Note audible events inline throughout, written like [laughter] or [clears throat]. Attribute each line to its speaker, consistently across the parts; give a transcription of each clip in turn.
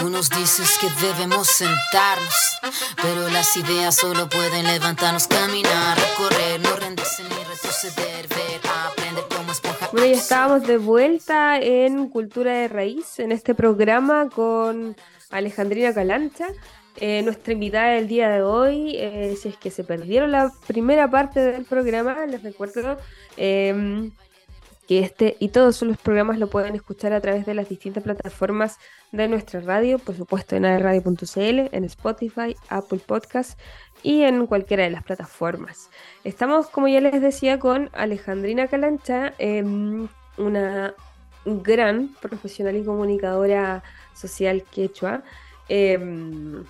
Speaker 1: Tú nos dices que debemos sentarnos, pero las ideas solo pueden levantarnos, caminar, recorrer, no rendirse ni retroceder, ver, aprender cómo esponja.
Speaker 2: Bueno, ya estábamos de vuelta en Cultura de Raíz, en este programa con Alejandrina Calancha. Eh, nuestra invitada del día de hoy, eh, si es que se perdieron la primera parte del programa, les recuerdo eh, que este y todos los programas lo pueden escuchar a través de las distintas plataformas de nuestra radio, por supuesto en radio.cl, en Spotify, Apple Podcasts y en cualquiera de las plataformas. Estamos, como ya les decía, con Alejandrina Calancha, em, una gran profesional y comunicadora social quechua, em,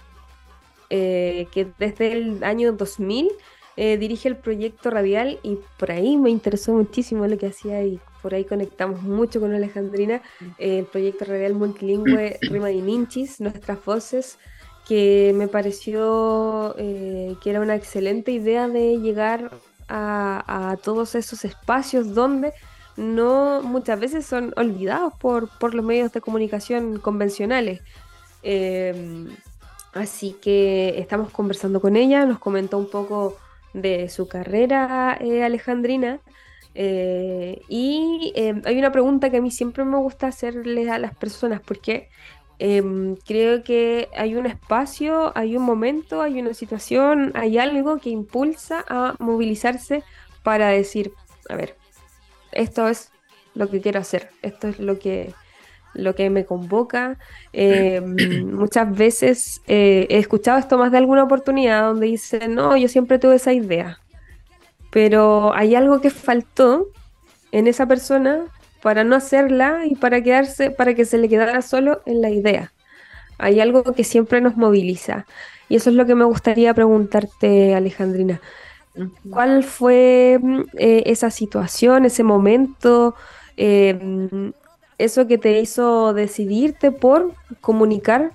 Speaker 2: eh, que desde el año 2000 eh, dirige el proyecto radial y por ahí me interesó muchísimo lo que hacía y por ahí conectamos mucho con Alejandrina, eh, el proyecto radial multilingüe [clears throat] Rima y Ninchis, nuestras voces, que me pareció eh, que era una excelente idea de llegar a, todos esos espacios donde no muchas veces son olvidados por, por los medios de comunicación convencionales. así que estamos conversando con ella, nos comentó un poco de su carrera eh, alejandrina. Eh, y em, hay una pregunta que a mí siempre me gusta hacerle a las personas porque em, creo que hay un espacio, hay un momento, hay una situación, hay algo que impulsa a movilizarse para decir, a ver, esto es lo que quiero hacer, esto es lo que, lo que me convoca. Eh, [clears throat] muchas veces eh, he escuchado esto más de alguna oportunidad donde dicen, no, yo siempre tuve esa idea, pero hay algo que faltó en esa persona para no hacerla y para quedarse, para que se le quedara solo en la idea. Hay algo que siempre nos moviliza. Y eso es lo que me gustaría preguntarte, Alejandrina. ¿Cuál fue eh, esa situación, ese momento? eso que te hizo decidirte por comunicar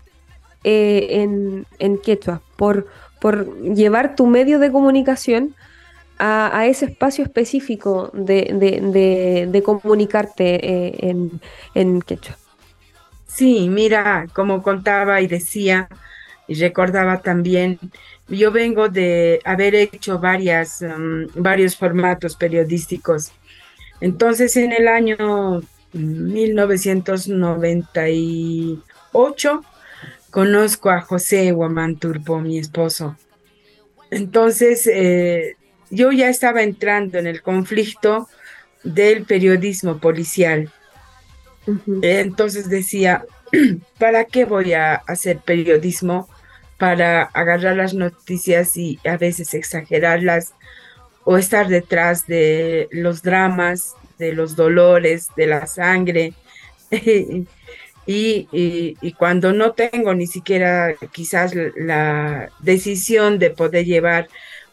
Speaker 2: eh, en, en, quechua, por, por llevar tu medio de comunicación a, ese espacio específico de, comunicarte eh, en, en quechua.
Speaker 3: Sí, mira, como contaba y decía y recordaba también, yo vengo de haber hecho varias, um, varios formatos periodísticos. Entonces, en el año 1998 conozco a José Guamán Turpo, mi esposo. Entonces, eh, yo ya estaba entrando en el conflicto del periodismo policial. Entonces decía, [clears throat] ¿para qué voy a hacer periodismo? Para agarrar las noticias y a veces exagerarlas o estar detrás de los dramas de los dolores, de la sangre. [laughs] y, cuando no tengo ni siquiera quizás la decisión de poder llevar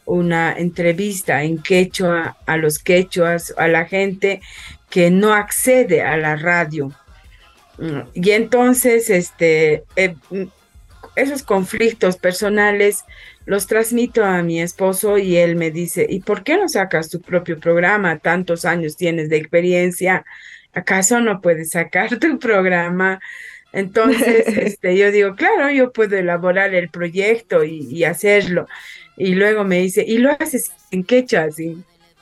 Speaker 3: una entrevista en quechua a los quechuas, a la gente que no accede a la radio. Y entonces, este, eh, esos conflictos personales los transmito a mi esposo y él me dice, ¿y por qué no sacas tu propio programa? Tantos años tienes de experiencia, ¿acaso no puedes sacar tu programa? Entonces, [laughs] este, yo digo, claro, yo puedo elaborar el proyecto y, hacerlo. Y luego me dice, ¿y lo haces en quechua? Así.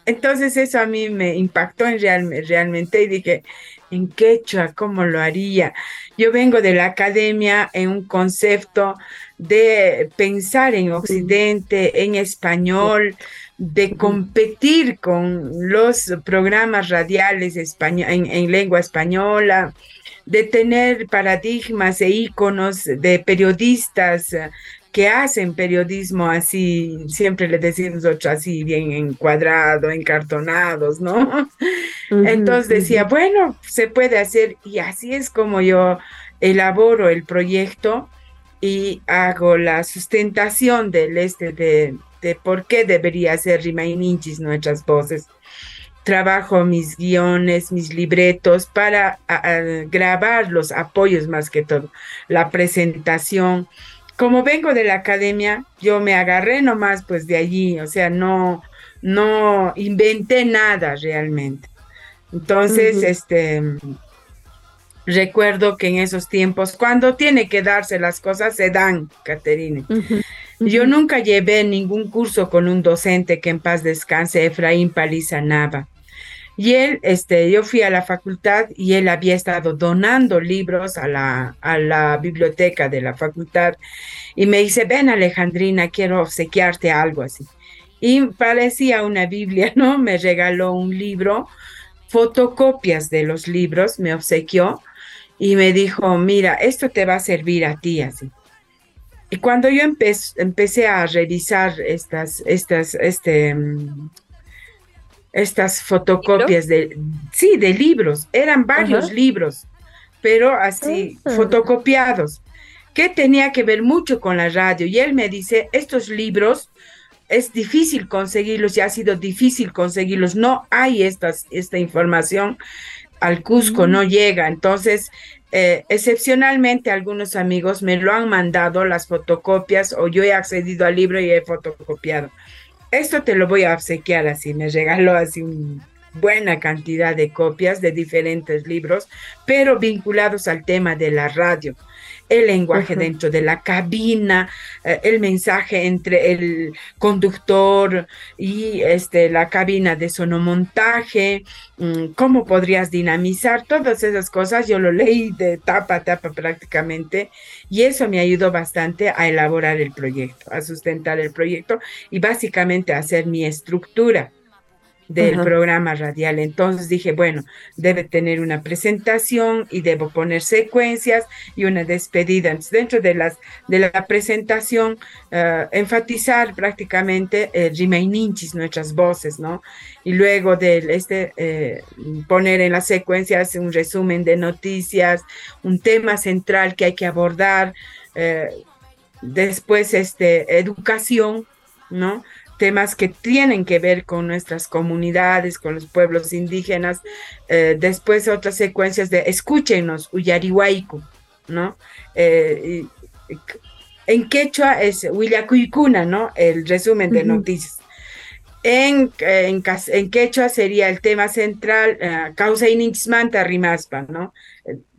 Speaker 3: Entonces eso a mí me impactó en realmente y dije, en quechua, ¿cómo lo haría? Yo vengo de la academia en un concepto de pensar en Occidente, en español, de competir con los programas radiales en, lengua española, de tener paradigmas e íconos de periodistas que hacen periodismo así, siempre le decimos así, bien encuadrado, encartonados, ¿no? Entonces decía, bueno, se puede hacer y así es como yo elaboro el proyecto y hago la sustentación del este de, de por qué debería ser Ninchis nuestras voces. Trabajo mis guiones, mis libretos para grabar los apoyos más que todo, la presentación. Como vengo de la academia, yo me agarré nomás pues de allí, o sea, no, no inventé nada realmente. Entonces, este, recuerdo que en esos tiempos, cuando tiene que darse las cosas, se dan, Caterine. Yo nunca llevé ningún curso con un docente que en paz descanse, Efraín Paliza Nava. Y él, este, yo fui a la facultad y él había estado donando libros a la, a la biblioteca de la facultad y me dice, ven Alejandrina, quiero obsequiarte algo así. Y parecía una Biblia, [laughs] ¿no? Me regaló un libro, fotocopias de los libros, me obsequió y me dijo, mira, esto te va a servir a ti así. Y cuando yo empecé a revisar estas, estas, este, mm, estas fotocopias de, sí, de libros, eran varios libros, pero así ah. fotocopiados, que tenía que ver mucho con la radio. Y él me dice, estos libros es difícil conseguirlos y ha sido difícil conseguirlos, no hay estas, esta información al Cusco, no llega. Entonces, eh, excepcionalmente algunos amigos me lo han mandado las fotocopias o yo he accedido al libro y he fotocopiado. Esto te lo voy a obsequiar así, me regaló así una buena cantidad de copias de diferentes libros, pero vinculados al tema de la radio el lenguaje dentro de la cabina, eh, el mensaje entre el conductor y este, la cabina de sonomontaje, mm, cómo podrías dinamizar, todas esas cosas, yo lo leí de tapa a tapa prácticamente y eso me ayudó bastante a elaborar el proyecto, a sustentar el proyecto y básicamente a hacer mi estructura del programa radial. Entonces dije, bueno, debe tener una presentación y debo poner secuencias y una despedida. dentro de, las, de la presentación, eh, enfatizar prácticamente el eh, nuestras voces, ¿no? Y luego de este, eh, poner en las secuencias un resumen de noticias, un tema central que hay que abordar. después, este, educación, ¿no? Temas que tienen que ver con nuestras comunidades, con los pueblos indígenas. Eh, después otras secuencias de escúchenos, Uyarihuaiku, ¿no? Eh, en quechua es Huillacuicuna, ¿no? El resumen de noticias. En, en, quechua sería el tema central, uh, causa inixmanta rimaspa, ¿no?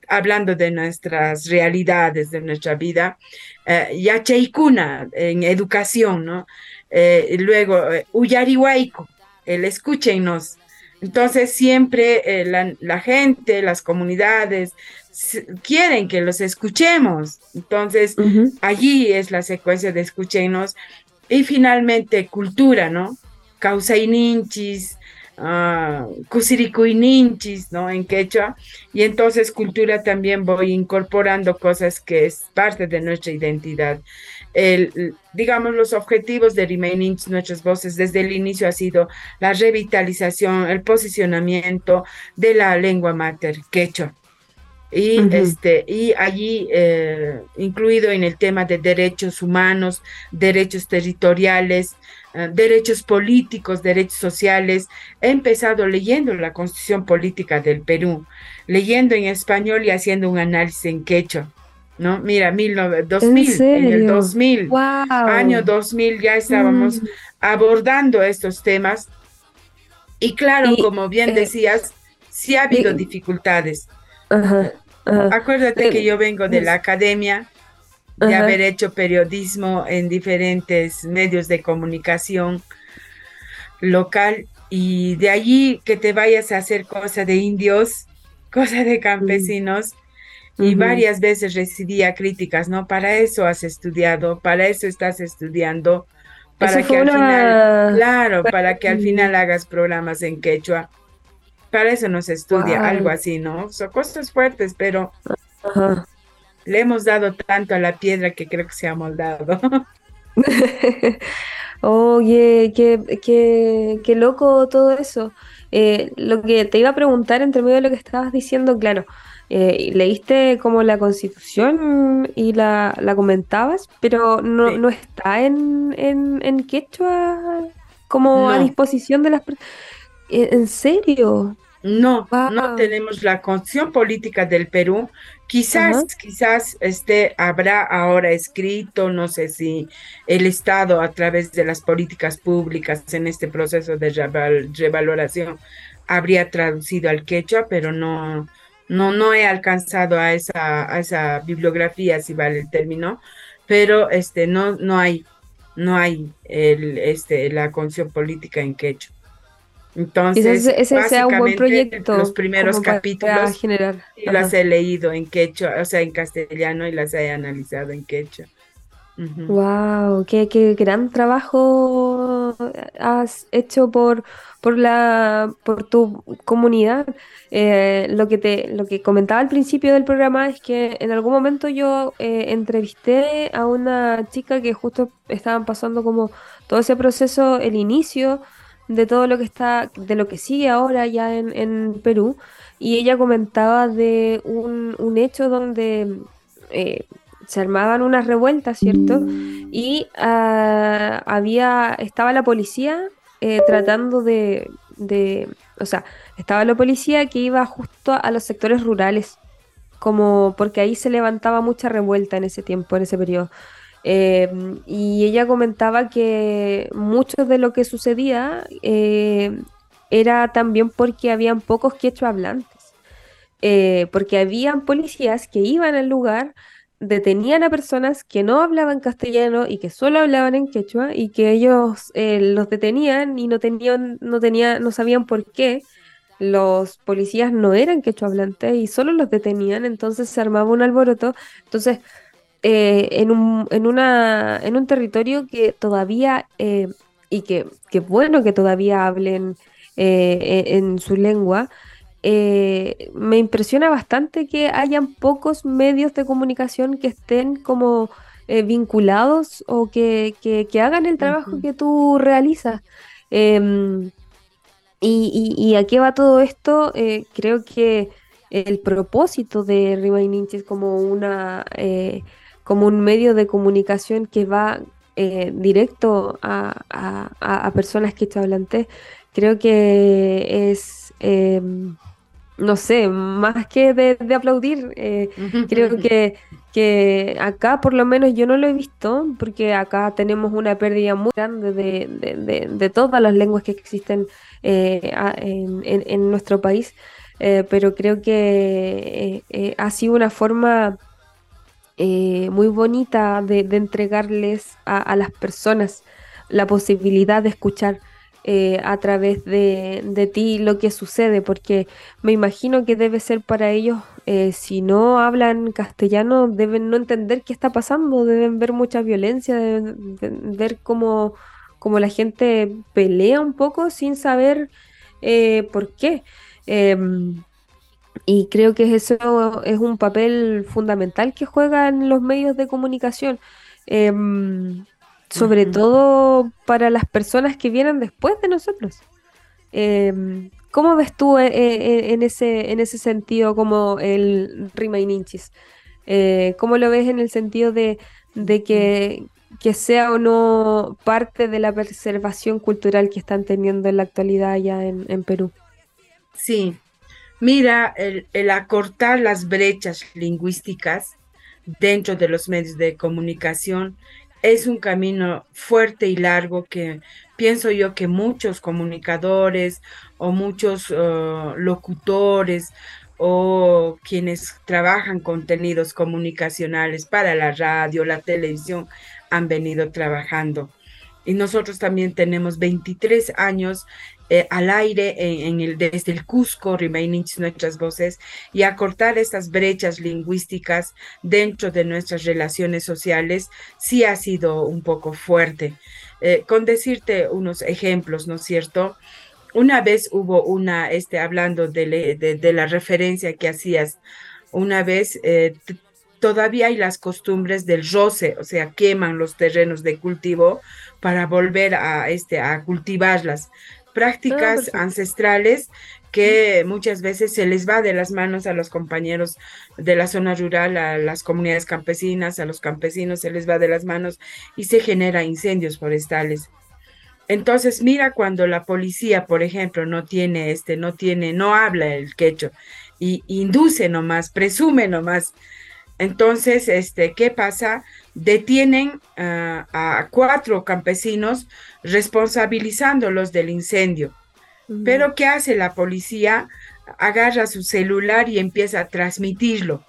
Speaker 3: hablando de nuestras realidades, de nuestra vida. Uh, yacheicuna en educación, ¿no? Eh, luego eh, Uyarihuaico, el escúchenos. Entonces siempre eh, la, gente, las comunidades quieren que los escuchemos. Entonces allí es la secuencia de escúchenos. Y finalmente cultura, ¿no? Causaininchis, uh, Kusirikuininchis, ¿no? En quechua. Y entonces cultura también voy incorporando cosas que es parte de nuestra identidad el, digamos, los objetivos de Remaining Nuestras Voces desde el inicio ha sido la revitalización, el posicionamiento de la lengua mater quechua. Y, este, y allí, eh, incluido en el tema de derechos humanos, derechos territoriales, eh, derechos políticos, derechos sociales, he empezado leyendo la constitución política del Perú, leyendo en español y haciendo un análisis en quechua. ¿No? Mira, mil, 2000, ¿En, el 2000, año 2000 ya estábamos mm. abordando estos temas. Y claro, como bien eh, decías, sí ha habido dificultades. Acuérdate que yo vengo de la academia, de haber hecho periodismo en diferentes medios de comunicación local y de allí que te vayas a hacer cosa de indios, [laughs] cosa de y varias veces recibía críticas, ¿no? Para eso has estudiado, para eso estás estudiando, para que al final, [laughs] claro, para que al final hagas programas en quechua. Para eso nos estudia, algo así, ¿no? Son cosas fuertes, pero le hemos dado tanto a la piedra que creo que se ha moldado. [laughs]
Speaker 2: Oye, qué, qué, qué loco todo eso. Eh, lo que te iba a preguntar entre medio de lo que estabas diciendo, claro, eh, leíste como la constitución y la, comentabas, pero no, no está en, en, quechua como a disposición de las personas. ¿En serio?
Speaker 3: No, no tenemos la constitución política del Perú. Quizás, quizás este habrá ahora escrito, no sé si el Estado a través de las políticas públicas en este proceso de revaloración habría traducido al quechua, pero no, No, no he alcanzado a esa, a esa bibliografía, si vale el término, pero este, no, no hay, no hay el, este, la condición política en quechua. Entonces,
Speaker 2: ese sea un buen proyecto.
Speaker 3: Los primeros capítulos
Speaker 2: generar.
Speaker 3: las he leído en quechua, o sea, en castellano y las he analizado en quechua.
Speaker 2: Wow, qué, qué, gran trabajo has hecho por, por la por tu comunidad. Eh, lo que te lo que comentaba al principio del programa es que en algún momento yo eh, entrevisté a una chica que justo estaban pasando como todo ese proceso, el inicio de todo lo que está, de lo que sigue ahora ya en, Perú, y ella comentaba de un, un hecho donde eh, se armaban unas revueltas, ¿cierto? Y ah, había, estaba la policía eh, tratando de, o sea, estaba la policía que iba justo a los sectores rurales, como porque ahí se levantaba mucha revuelta en ese tiempo, en ese periodo. Em, y ella comentaba que mucho de lo que sucedía eh, era también porque habían pocos quechua hablantes, eh, porque habían policías que iban al lugar detenían a personas que no hablaban castellano y que solo hablaban en quechua y que ellos eh, los detenían y no tenían, no tenían, no sabían por qué. Los policías no eran quechua hablantes y solo los detenían, entonces se armaba un alboroto. Entonces, eh, en, un, en, una, en un territorio que todavía, eh, y que, que bueno que todavía hablen en su lengua, eh, me impresiona bastante que hayan pocos medios de comunicación que estén como eh, vinculados o que, hagan el trabajo que tú realizas. Em, y, a qué va todo esto? Eh, creo que el propósito de Remain Inches como una como un medio de comunicación que va directo a, a, personas que te hablantes, creo que es em, no sé, más que de, aplaudir, eh, creo que, que acá por lo menos yo no lo he visto, porque acá tenemos una pérdida muy grande de, todas las lenguas que existen eh, en, nuestro país, eh, pero creo que ha sido una forma muy bonita de, entregarles a las personas la posibilidad de escuchar eh, a través de, ti lo que sucede, porque me imagino que debe ser para ellos, eh, si no hablan castellano, deben no entender qué está pasando, deben ver mucha violencia, deben, ver cómo, la gente pelea un poco sin saber eh, por qué. Em, y creo que eso es un papel fundamental que juegan los medios de comunicación. Sobre todo para las personas que vienen después de nosotros. Em, ¿Cómo ves tú eh, eh, en, ese, en ese sentido como el Remain eh, ¿Cómo lo ves en el sentido de, que, sea o no parte de la preservación cultural que están teniendo en la actualidad allá en, Perú?
Speaker 3: Sí, mira, el, el acortar las brechas lingüísticas dentro de los medios de comunicación es un camino fuerte y largo que pienso yo que muchos comunicadores o muchos uh, locutores o quienes trabajan contenidos comunicacionales para la radio, la televisión, han venido trabajando. Y nosotros también tenemos 23 años eh, al aire en, el, desde el Cusco, Remaining Nuestras Voces, y acortar estas brechas lingüísticas dentro de nuestras relaciones sociales, sí ha sido un poco fuerte. Eh, con decirte unos ejemplos, ¿no es cierto? Una vez hubo una, este, hablando de, la referencia que hacías, una vez eh, todavía hay las costumbres del roce, o sea, queman los terrenos de cultivo para volver a, este, a cultivarlas prácticas ancestrales que muchas veces se les va de las manos a los compañeros de la zona rural, a las comunidades campesinas, a los campesinos se les va de las manos y se genera incendios forestales. Entonces, mira cuando la policía, por ejemplo, no tiene este, no tiene, no habla el quecho y induce nomás, presume nomás. Entonces, este, ¿qué pasa? Detienen a cuatro campesinos responsabilizándolos del incendio. Pero ¿qué hace la policía? Agarra su celular y empieza a transmitirlo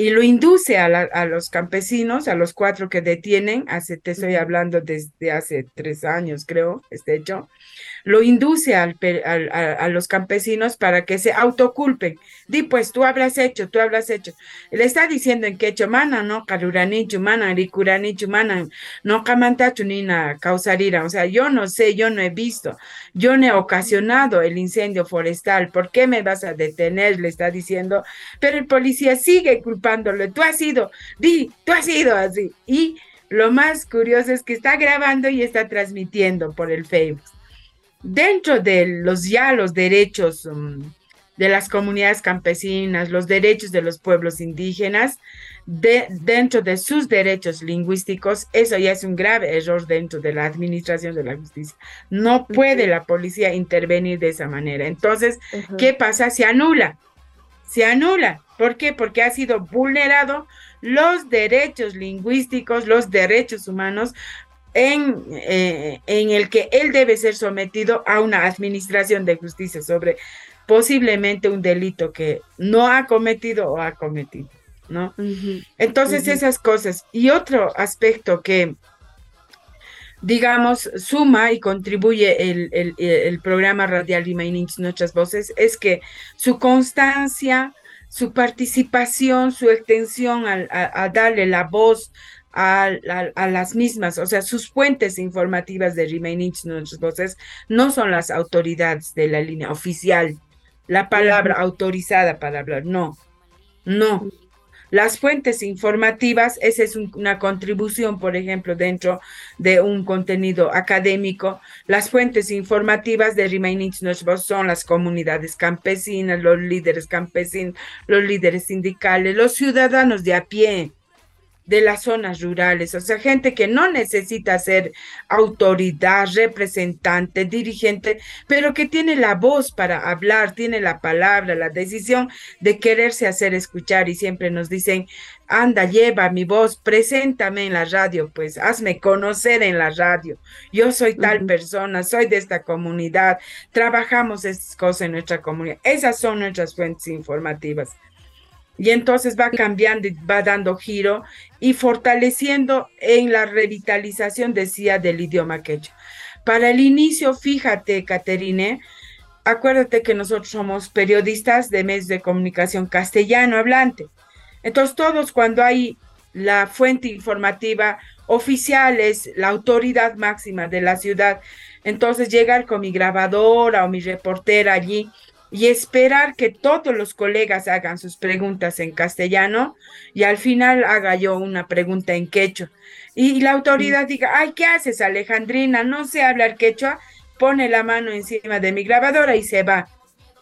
Speaker 3: y lo induce a, los campesinos, a los cuatro que detienen, hace, te estoy hablando desde hace tres años, creo, este hecho, lo induce al, a, los campesinos para que se autoculpen. Di, pues tú habrás hecho, tú habrás hecho. Le está diciendo en quechua, mana, no, karurani, chumana, ricurani, chumana, no, camanta, chunina, causarira. O sea, yo no sé, yo no he visto, yo no he ocasionado el incendio forestal. ¿Por qué me vas a detener? Le está diciendo. Pero el policía sigue culpándole. Tú has sido, di, tú has sido así. Y lo más curioso es que está grabando y está transmitiendo por el Facebook dentro de los ya los derechos um, de las comunidades campesinas, los derechos de los pueblos indígenas, de, dentro de sus derechos lingüísticos, eso ya es un grave error dentro de la administración de la justicia. No puede la policía intervenir de esa manera. Entonces, ¿qué pasa? Se anula, se anula. ¿Por qué? Porque ha sido vulnerado los derechos lingüísticos, los derechos humanos en, eh, en el que él debe ser sometido a una administración de justicia sobre posiblemente un delito que no ha cometido o ha cometido, ¿no? Entonces esas cosas. Y otro aspecto que, digamos, suma y contribuye el, el, programa radial Rimainich Nuestras Voces es que su constancia, su participación, su extensión a darle la voz a, las mismas, o sea, sus fuentes informativas de Remaining Nuestras Voces no son las autoridades de la línea oficial, la palabra autorizada para hablar, no, no. Las fuentes informativas, esa es una contribución, por ejemplo, dentro de un contenido académico. Las fuentes informativas de Remaining Nuestras Voces son las comunidades campesinas, los líderes campesinos, los líderes sindicales, los ciudadanos de a pie, de las zonas rurales, o sea, gente que no necesita ser autoridad, representante, dirigente, pero que tiene la voz para hablar, tiene la palabra, la decisión de quererse hacer escuchar y siempre nos dicen, anda, lleva mi voz, preséntame en la radio, pues hazme conocer en la radio. Yo soy tal persona, soy de esta comunidad, trabajamos estas cosas en nuestra comunidad. Esas son nuestras fuentes informativas y entonces va cambiando va dando giro y fortaleciendo en la revitalización, decía, del idioma quechua. Para el inicio, fíjate, Caterine, acuérdate que nosotros somos periodistas de medios de comunicación castellano hablante. Entonces, todos cuando hay la fuente informativa oficial es la autoridad máxima de la ciudad, entonces llegar con mi grabadora o mi reportera allí y esperar que todos los colegas hagan sus preguntas en castellano y al final haga yo una pregunta en quechua. Y, la autoridad diga, ay, ¿qué haces, Alejandrina? No sé hablar quechua, pone la mano encima de mi grabadora y se va.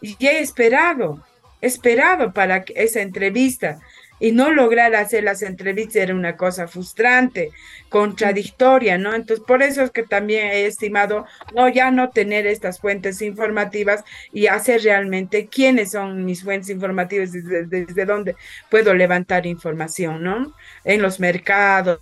Speaker 3: Y he esperado, esperado para esa entrevista y no lograr hacer las entrevistas era una cosa frustrante, contradictoria, ¿no? Entonces, por eso es que también he estimado no ya no tener estas fuentes informativas y hacer realmente quiénes son mis fuentes informativas, desde, dónde puedo levantar información, ¿no? En los mercados,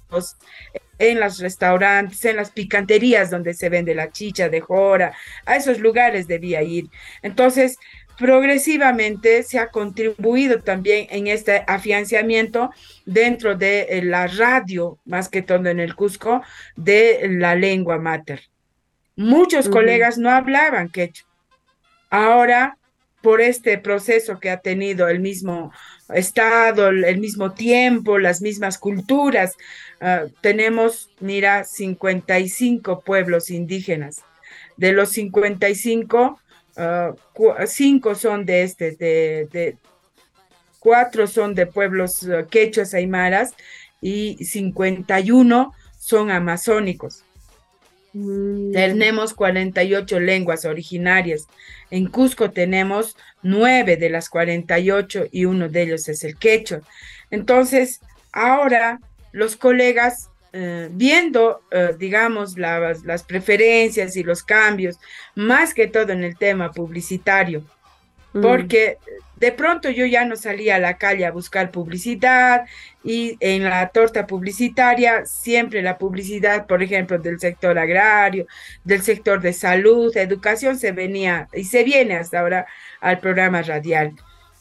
Speaker 3: en los restaurantes, en las picanterías donde se vende la chicha de jora, a esos lugares debía ir. Entonces, progresivamente se ha contribuido también en este afianzamiento dentro de eh, la radio, más que todo en el Cusco, de la lengua mater. Muchos colegas no hablaban quechua. Ahora, por este proceso que ha tenido el mismo Estado, el mismo tiempo, las mismas culturas, ah, tenemos, mira, 55 pueblos indígenas. De los 55, Ah, cinco son de este, de, cuatro son de pueblos uh, quechuas aymaras y 51 son amazónicos. Mm. Tenemos 48 lenguas originarias. En Cusco tenemos nueve de las 48 y uno de ellos es el quechua. Entonces, ahora los colegas eh, viendo, eh, digamos, las preferencias y los cambios, más que todo en el tema publicitario, mm. porque de pronto yo ya no salía a la calle a buscar publicidad y en la torta publicitaria siempre la publicidad, por ejemplo, del sector agrario, del sector de salud, educación, se venía y se viene hasta ahora al programa radial.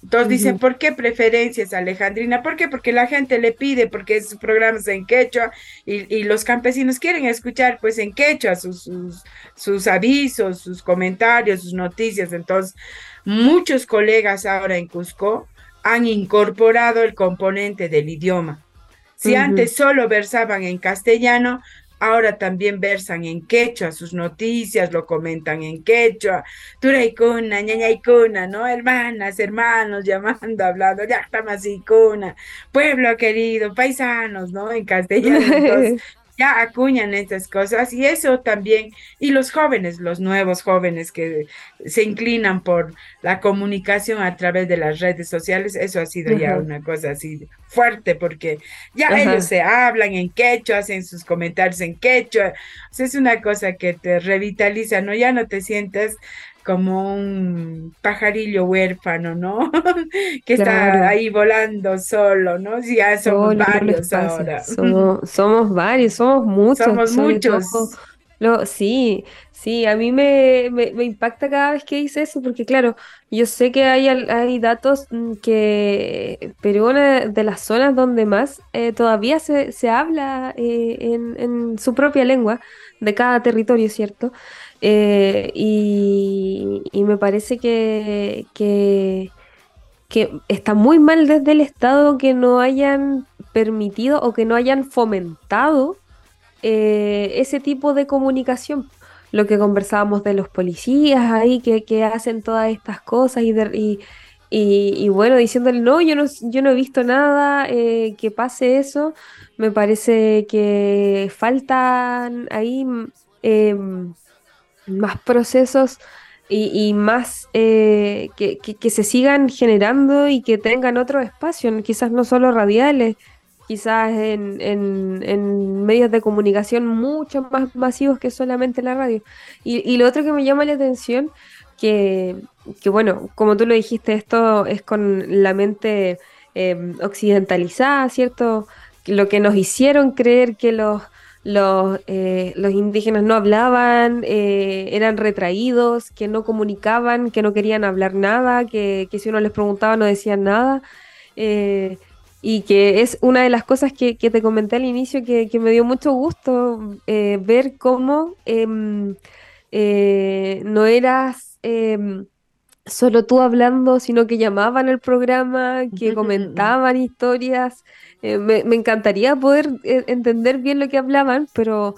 Speaker 3: Entonces dicen, ¿por qué preferencias, Alejandrina? ¿Por qué? Porque la gente le pide, porque es programas en quechua y, y, los campesinos quieren escuchar pues en quechua sus, sus, sus, avisos, sus comentarios, sus noticias. Entonces, muchos colegas ahora en Cusco han incorporado el componente del idioma. Si antes solo versaban en castellano, ahora también versan en quechua sus noticias, lo comentan en quechua, turaicuna, ñañaicuna, ¿no? Hermanas, hermanos, llamando, hablando, ya estamos icuna, pueblo querido, paisanos, ¿no? En castellano. [laughs] ya acuñan estas cosas y eso también, y los jóvenes, los nuevos jóvenes que se inclinan por la comunicación a través de las redes sociales, eso ha sido ya una cosa así fuerte porque ya ellos se hablan en quechua, hacen sus comentarios en quechua, es una cosa que te revitaliza, ¿no? Ya no te sientes como un pajarillo huérfano, ¿no? [laughs] que está ahí volando solo, ¿no? Sí, ya somos varios ahora. [laughs]
Speaker 2: Somos, varios, somos muchos.
Speaker 3: Somos muchos.
Speaker 2: lo, sí, sí, a mí me, me, impacta cada vez que dice eso, porque claro, yo sé que hay, hay datos mm, que pero una de las zonas donde más eh, todavía se, se habla eh, en, en su propia lengua de cada territorio, ¿cierto? Eh, y, me parece que, que, está muy mal desde el Estado que no hayan permitido o que no hayan fomentado eh, ese tipo de comunicación. Lo que conversábamos de los policías ahí que, hacen todas estas cosas y, y, bueno, diciéndole, no, yo no, yo no he visto nada, eh, que pase eso, me parece que faltan ahí em, más procesos y, más eh, que, se sigan generando y que tengan otro espacio, quizás no solo radiales, quizás en, en, medios de comunicación mucho más masivos que solamente la radio. Y, lo otro que me llama la atención, que, que bueno, como tú lo dijiste, esto es con la mente em, occidentalizada, ¿cierto? Lo que nos hicieron creer que los los, eh, los indígenas no hablaban, eh, eran retraídos, que no comunicaban, que no querían hablar nada, que, si uno les preguntaba no decían nada. Eh, y que es una de las cosas que, te comenté al inicio que, me dio mucho gusto ver cómo em, no eras em, solo tú hablando, sino que llamaban al programa, que [laughs] comentaban historias. Eh, me, encantaría poder eh, entender bien lo que hablaban, pero,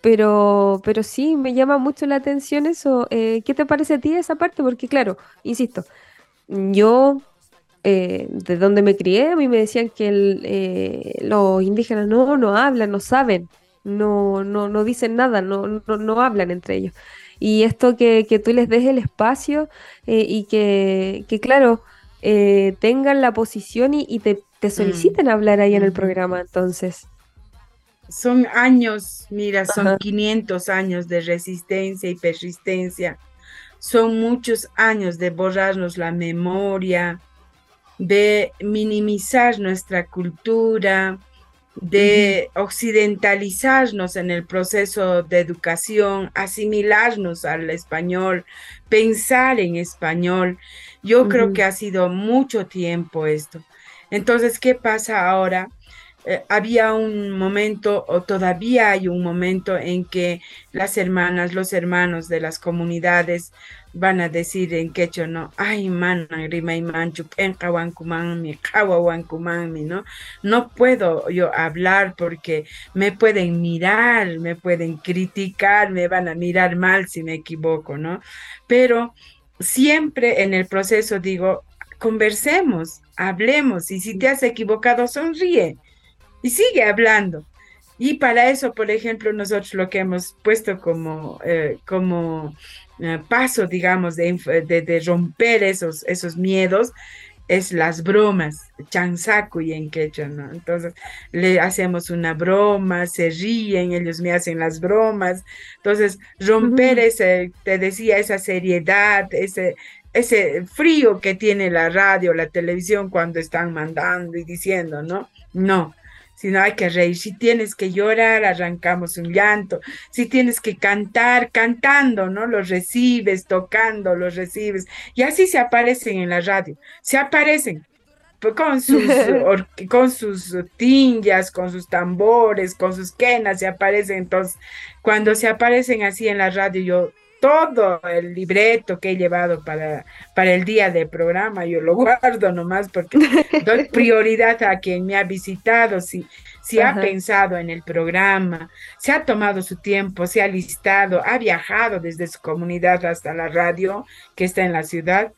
Speaker 2: pero, pero sí, me llama mucho la atención eso. Eh, ¿Qué te parece a ti esa parte? Porque claro, insisto, yo de donde me crié, a mí me decían que los indígenas no, no hablan, no saben, no, no, no dicen nada, no, no, no hablan entre ellos. Y esto que, que tú les des el espacio y que, que claro, tengan la posición y, te te soliciten hablar ahí en el programa entonces.
Speaker 3: Son años, mira, son 500 años de resistencia y persistencia. Son muchos años de borrarnos la memoria, de minimizar nuestra cultura, de occidentalizarnos en el proceso de educación, asimilarnos al español, pensar en español. Yo creo que ha sido mucho tiempo esto. Entonces, ¿qué pasa ahora? Eh, había un momento, o todavía hay un momento, en que las hermanas, los hermanos de las comunidades van a decir en quechua, ¿no? Ay, man, manchu, ¿no? No puedo yo hablar porque me pueden mirar, me pueden criticar, me van a mirar mal si me equivoco, ¿no? Pero siempre en el proceso digo, conversemos, hablemos y si te has equivocado, sonríe y sigue hablando. Y para eso, por ejemplo, nosotros lo que hemos puesto como, eh, como eh, paso, digamos, de, de, romper esos, esos miedos, es las bromas, chansaku y en quechua, ¿no? Entonces le hacemos una broma, se ríen, ellos me hacen las bromas. Entonces, romper ese, te decía, esa seriedad, ese, ese frío que tiene la radio, la televisión cuando están mandando y diciendo, ¿no? No, sino hay que reír. Si tienes que llorar, arrancamos un llanto. Si tienes que cantar, cantando, ¿no? Los recibes, tocando, los recibes. Y así se aparecen en la radio. Se aparecen con sus, [laughs] con sus tinjas, con sus tambores, con sus quenas, se aparecen. Entonces, cuando se aparecen así en la radio, yo todo el libreto que he llevado para, para el día de programa, yo lo [laughs] guardo nomás porque doy [laughs] prioridad a quien me ha visitado, si, si ha pensado en el programa, se ha tomado su tiempo, se ha listado, ha viajado desde su comunidad hasta la radio que está en la ciudad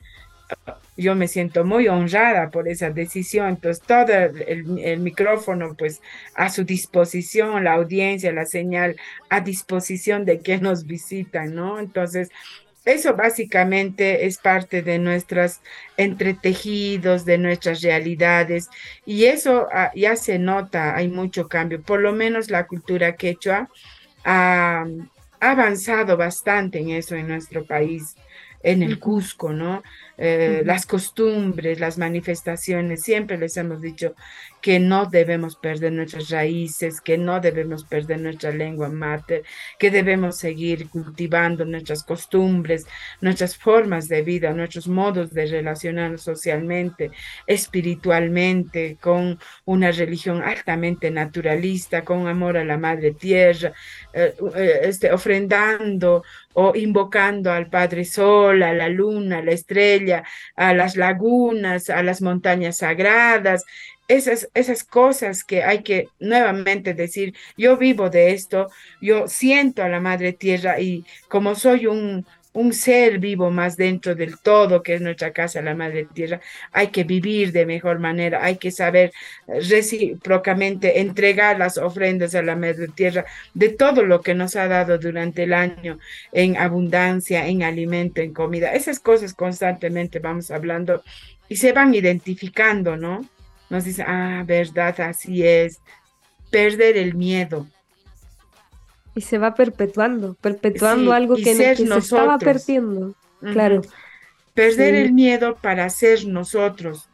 Speaker 3: yo me siento muy honrada por esa decisión. Entonces, todo el, micrófono, pues, a su disposición, la audiencia, la señal a disposición de quien nos visitan, ¿no? Entonces, eso básicamente es parte de nuestros entretejidos, de nuestras realidades, y eso ah, ya se nota, hay mucho cambio. Por lo menos la cultura quechua ha avanzado bastante en eso en nuestro país en el Cusco, ¿no? Eh, las costumbres, las manifestaciones, siempre les hemos dicho que no debemos perder nuestras raíces, que no debemos perder nuestra lengua mater, que debemos seguir cultivando nuestras costumbres, nuestras formas de vida, nuestros modos de relacionarnos socialmente, espiritualmente, con una religión altamente naturalista, con amor a la madre tierra, eh, eh, este, ofrendando o invocando al Padre Sol, a la luna, a la estrella, a las lagunas, a las montañas sagradas, esas, esas cosas que hay que nuevamente decir, yo vivo de esto, yo siento a la Madre Tierra y como soy un, un ser vivo más dentro del todo que es nuestra casa, la Madre Tierra, hay que vivir de mejor manera, hay que saber recíprocamente entregar las ofrendas a la Madre Tierra de todo lo que nos ha dado durante el año en abundancia, en alimento, en comida. Esas cosas constantemente vamos hablando y se van identificando, ¿no? Nos dice, ah, verdad, así es. Perder el miedo
Speaker 2: y se va perpetuando, perpetuando algo que, se estaba perdiendo. Claro.
Speaker 3: Perder el miedo para ser nosotros,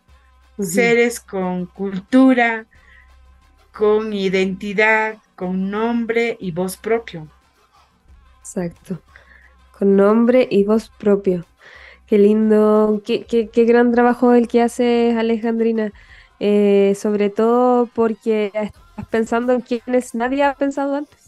Speaker 3: seres con cultura, con identidad, con nombre y voz propio.
Speaker 2: Exacto, con nombre y voz propio. Qué lindo, qué, qué, qué gran trabajo el que hace Alejandrina, eh, sobre todo porque estás pensando en quienes nadie ha pensado antes.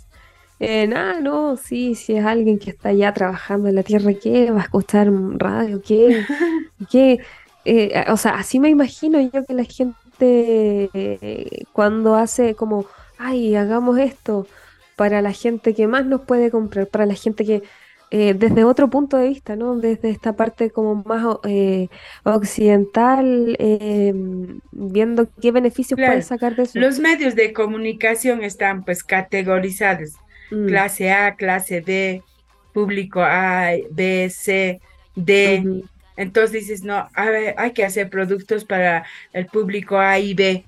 Speaker 2: Eh, nada, no, sí, si es alguien que está ya trabajando en la tierra, ¿qué? ¿Va a escuchar radio? ¿Qué? [laughs] ¿Qué? Eh, o sea, así me imagino yo que la gente eh, cuando hace como, ay, hagamos esto para la gente que más nos puede comprar, para la gente que desde otro punto de vista, ¿no? Desde esta parte como más occidental, viendo qué beneficios puede sacar de eso.
Speaker 3: Los medios de comunicación están pues categorizados Mm. clase A, clase B, público A, B, C, D. Entonces dices, no, a ver, hay que hacer productos para el público A y B,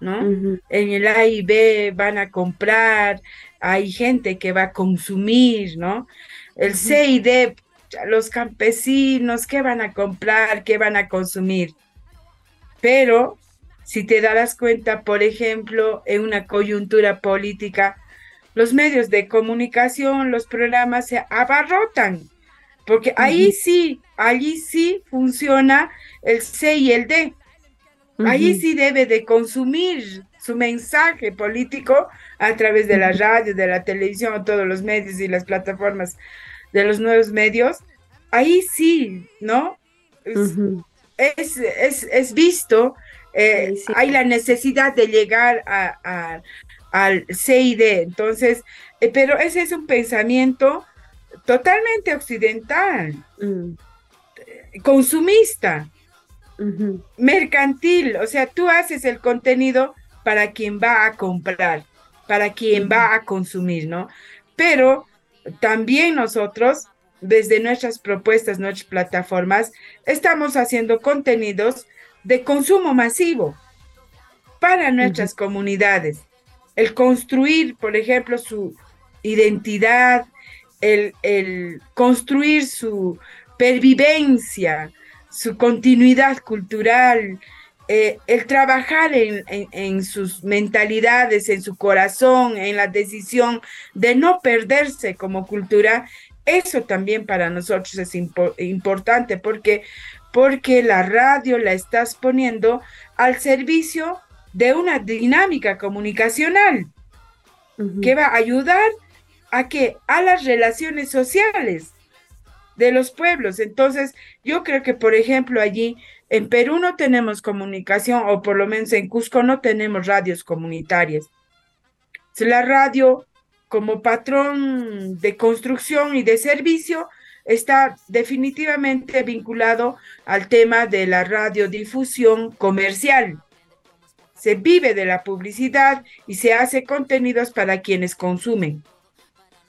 Speaker 3: ¿no? En el A y B van a comprar, hay gente que va a consumir, ¿no? El C y D, los campesinos, ¿qué van a comprar? ¿Qué van a consumir? Pero si te darás cuenta, por ejemplo, en una coyuntura política, los medios de comunicación, los programas se abarrotan, porque ahí sí, allí sí funciona el C y el D. Ahí sí debe de consumir su mensaje político a través de la radio, de la televisión, todos los medios y las plataformas de los nuevos medios. Ahí sí, ¿no? Es, es, visto, eh, hay la necesidad de llegar a, al CID. Entonces, eh, pero ese es un pensamiento totalmente occidental, mm. consumista, mercantil. O sea, tú haces el contenido para quien va a comprar, para quien va a consumir, ¿no? Pero también nosotros, desde nuestras propuestas, nuestras plataformas, estamos haciendo contenidos de consumo masivo para nuestras comunidades el construir, por ejemplo, su identidad, el, construir su, pervivencia, su continuidad cultural, eh, el trabajar en, sus mentalidades, en su corazón, en la decisión de no perderse como cultura, eso también para nosotros es importante porque, porque la radio la estás poniendo al servicio de una dinámica comunicacional que va a ayudar a que a las relaciones sociales de los pueblos. Entonces, yo creo que, por ejemplo, allí en Perú no tenemos comunicación, o por lo menos en Cusco no tenemos radios comunitarias. La radio, como patrón de construcción y de servicio, está definitivamente vinculado al tema de la radiodifusión comercial. Se vive de la publicidad y se hace contenidos para quienes consumen,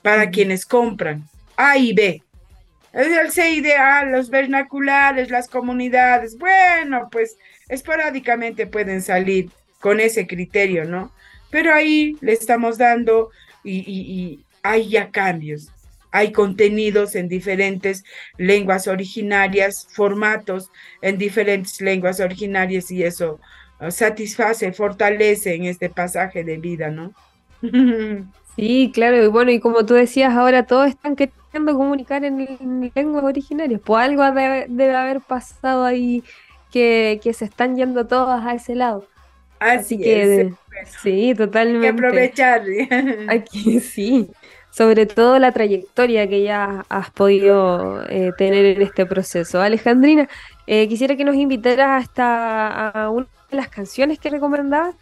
Speaker 3: para quienes compran, A y B. El C ideal, los vernaculares, las comunidades, bueno, pues esporádicamente pueden salir con ese criterio, ¿no? Pero ahí le estamos dando y, hay ya cambios. Hay contenidos en diferentes lenguas originarias, formatos en diferentes lenguas originarias y eso satisface, fortalece en este pasaje de vida, ¿no? [laughs]
Speaker 2: Sí, claro, y bueno, y como tú decías, ahora todos están queriendo comunicar en, lenguas originarias, pues algo debe, haber pasado ahí que, se están yendo todos a ese lado.
Speaker 3: Así, que
Speaker 2: sí, totalmente.
Speaker 3: Hay que aprovechar. [laughs]
Speaker 2: Aquí [laughs] sí, sobre todo la trayectoria que ya has podido eh, tener en este proceso. Alejandrina, eh, quisiera que nos invitaras hasta a una las canciones que recomendabas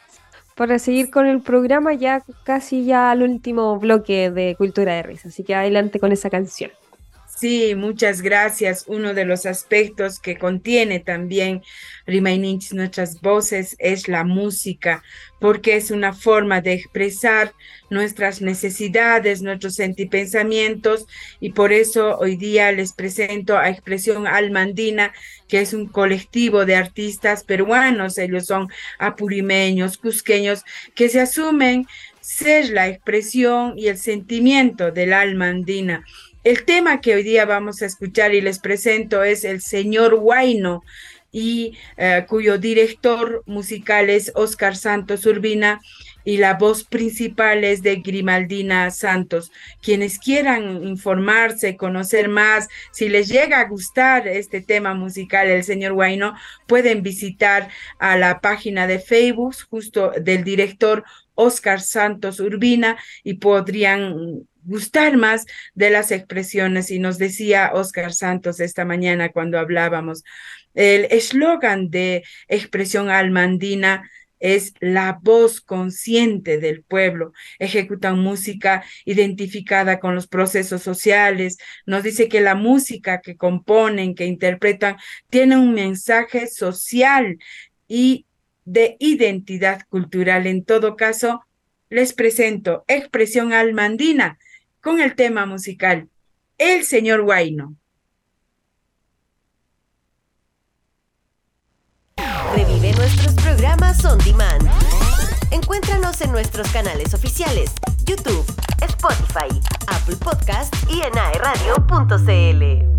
Speaker 2: para seguir con el programa ya casi ya al último bloque de Cultura de Risa. Así que adelante con esa canción.
Speaker 3: Sí, muchas gracias. Uno de los aspectos que contiene también Rimainich, nuestras voces, es la música, porque es una forma de expresar nuestras necesidades, nuestros sentipensamientos, y por eso hoy día les presento a Expresión Almandina, que es un colectivo de artistas peruanos, ellos son apurimeños, cusqueños, que se asumen ser la expresión y el sentimiento del alma andina el tema que hoy día vamos a escuchar y les presento es El Señor Huayno y eh, cuyo director musical es Oscar Santos Urbina y la voz principal es de Grimaldina Santos. Quienes quieran informarse, conocer más, si les llega a gustar este tema musical, el señor Huayno, pueden visitar a la página de Facebook justo del director Oscar Santos Urbina y podrían gustar más de las expresiones. Y nos decía Oscar Santos esta mañana cuando hablábamos, el eslogan de expresión almandina es la voz consciente del pueblo. Ejecutan música identificada con los procesos sociales. Nos dice que la música que componen, que interpretan, tiene un mensaje social y de identidad cultural. En todo caso, les presento Expresión Almandina, con el tema musical El señor Guaino.
Speaker 4: Revive nuestros programas on demand. Encuéntranos en nuestros canales oficiales, YouTube, Spotify, Apple Podcast y en aeradio.cl.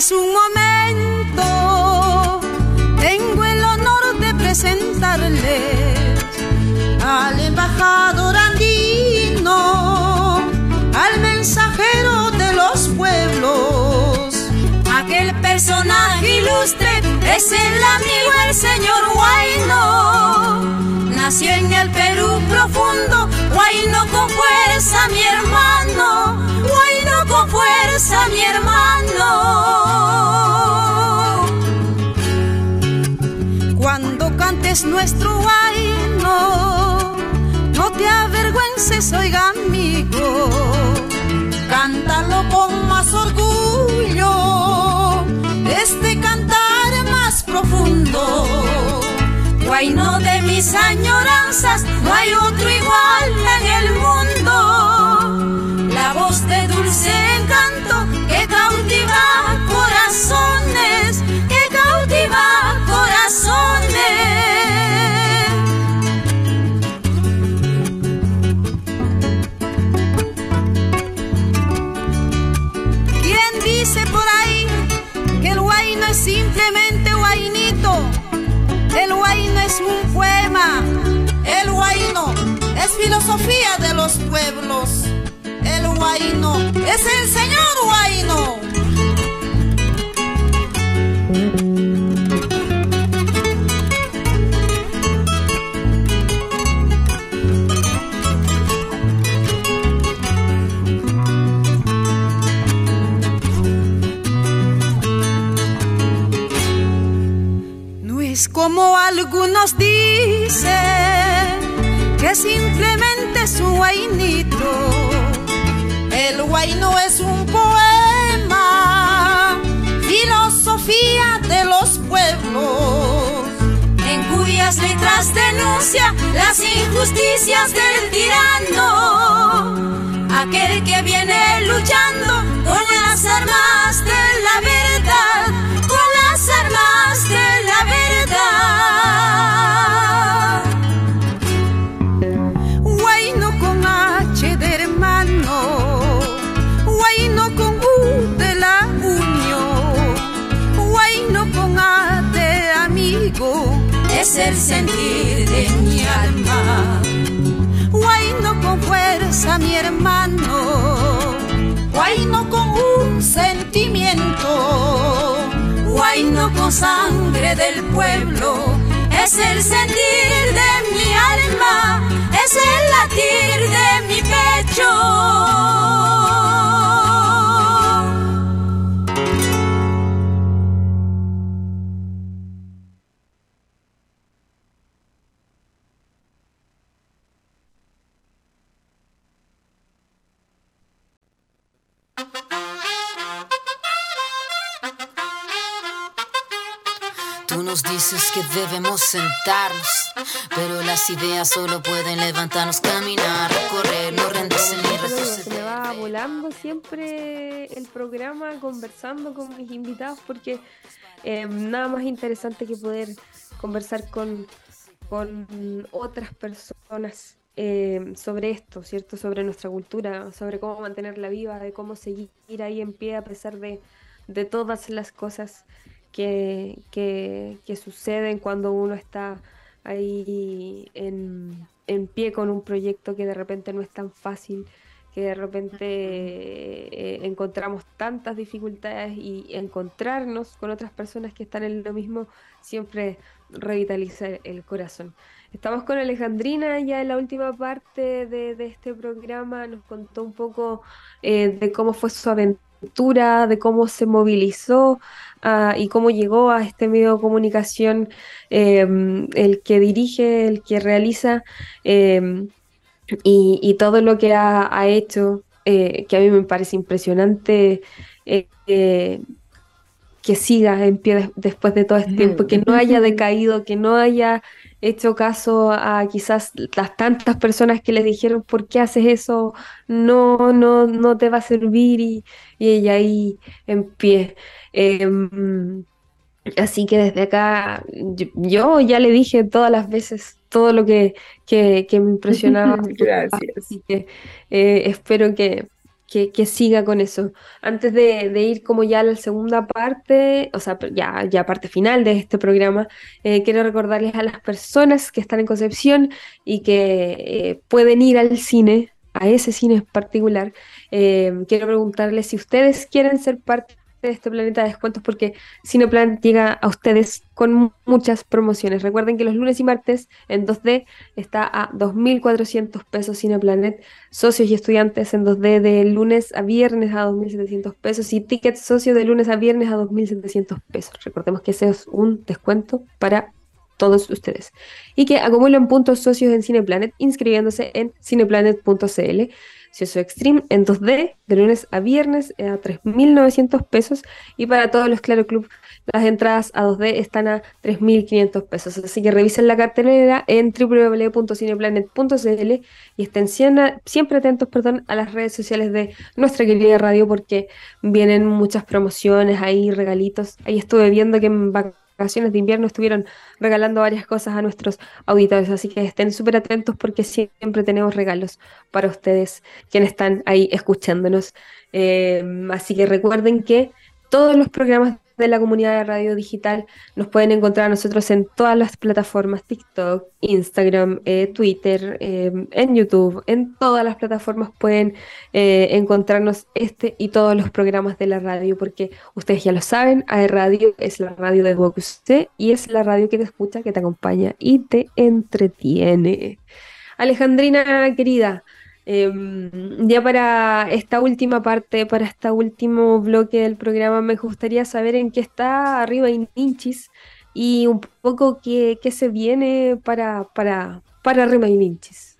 Speaker 5: señores, un momento. Tengo el honor de presentarles al embajador andino, al mensajero de los pueblos. Aquel personaje ilustre es el amigo, el señor Guayno. Nació en el Perú profundo, Guayno con fuerza, mi hermano. Guayno con con fuerza, mi hermano. Cantes nuestro guayno, no te avergüences, oiga amigo, cántalo con más orgullo, este cantar más profundo. Guayno de mis añoranzas, no hay otro simplemente guainito? El guayno es un poema. El guayno es filosofía de los pueblos. El guayno es el señor guayno. Como algunos dicen que simplemente es un guainito. El guayno es un poema, filosofía de los pueblos, en cuyas letras denuncia las injusticias del tirano, aquel que viene luchando con las armas sentir de mi alma. Guayno con fuerza, mi hermano, guayno con un sentimiento, guayno con sangre del pueblo, es el sentir de mi alma, es el latir de mi pecho.
Speaker 1: Dices que debemos sentarnos, pero las ideas solo pueden levantarnos, caminar, recorrer, no rendirse ni
Speaker 2: Se me
Speaker 1: retroceder.
Speaker 2: va volando siempre el programa conversando con mis invitados porque eh, nada más interesante que poder conversar con, con otras personas eh, sobre esto, ¿cierto? Sobre nuestra cultura, sobre cómo mantenerla viva, de cómo seguir ahí en pie a pesar de, de todas las cosas que, que, suceden cuando uno está ahí en, en pie con un proyecto que de repente no es tan fácil, que de repente eh, encontramos tantas dificultades y encontrarnos con otras personas que están en lo mismo siempre revitaliza el corazón. Estamos con Alejandrina ya en la última parte de, de este programa, nos contó un poco eh, de cómo fue su aventura, de cómo se movilizó ah, y cómo llegó a este medio de comunicación, eh, el que dirige, el que realiza eh, y, y todo lo que ha, ha hecho, eh, que a mí me parece impresionante. eh, eh, que siga en pie des- después de todo este tiempo, que no haya [laughs] decaído, que no haya hecho caso a quizás las tantas personas que le dijeron, ¿por qué haces eso? No, no, no te va a servir y, y ella ahí en pie. Em, así que desde acá, yo, yo ya le dije todas las veces todo lo que, que, que me impresionaba. [laughs]
Speaker 3: Gracias.
Speaker 2: Así que eh, espero que, que, que siga con eso. Antes de, ir como ya a la segunda parte, o sea, ya, ya parte final de este programa, eh, quiero recordarles a las personas que están en Concepción y que eh, pueden ir al cine, a ese cine en particular, eh, quiero preguntarles si ustedes quieren ser parte este planeta de descuentos porque Cineplanet llega a ustedes con muchas promociones. Recuerden que los lunes y martes en 2D está a 2.400 pesos Cineplanet, socios y estudiantes en 2D de lunes a viernes a 2.700 pesos y tickets socios de lunes a viernes a 2.700 pesos. Recordemos que ese es un descuento para todos ustedes. Y que acumulan puntos socios en Cineplanet inscribiéndose en cineplanet.cl Socio Extreme en 2D, de lunes a viernes a 3.900 pesos. Y para todos los Claro Club, las entradas a 2D están a 3.500 pesos. Así que revisen la cartelera en www.cineplanet.cl y estén siempre atentos perdón, a las redes sociales de nuestra querida radio porque vienen muchas promociones ahí, regalitos. Ahí estuve viendo que en vacaciones de invierno estuvieron regalando varias cosas a nuestros auditores, así que estén súper atentos porque siempre tenemos regalos para ustedes quienes están ahí escuchándonos. Eh, así que recuerden que todos los programas de la comunidad de radio digital. Nos pueden encontrar a nosotros en todas las plataformas, TikTok, Instagram, eh, Twitter, eh, en YouTube, en todas las plataformas pueden eh, encontrarnos este y todos los programas de la radio, porque ustedes ya lo saben, AE Radio es la radio de usted y es la radio que te escucha, que te acompaña y te entretiene. Alejandrina, querida, Em, ya para esta última parte, para este último bloque del programa, me gustaría saber en qué está Arriba Ninchis y un poco qué, qué se viene para, para, para Arriba Ninchis,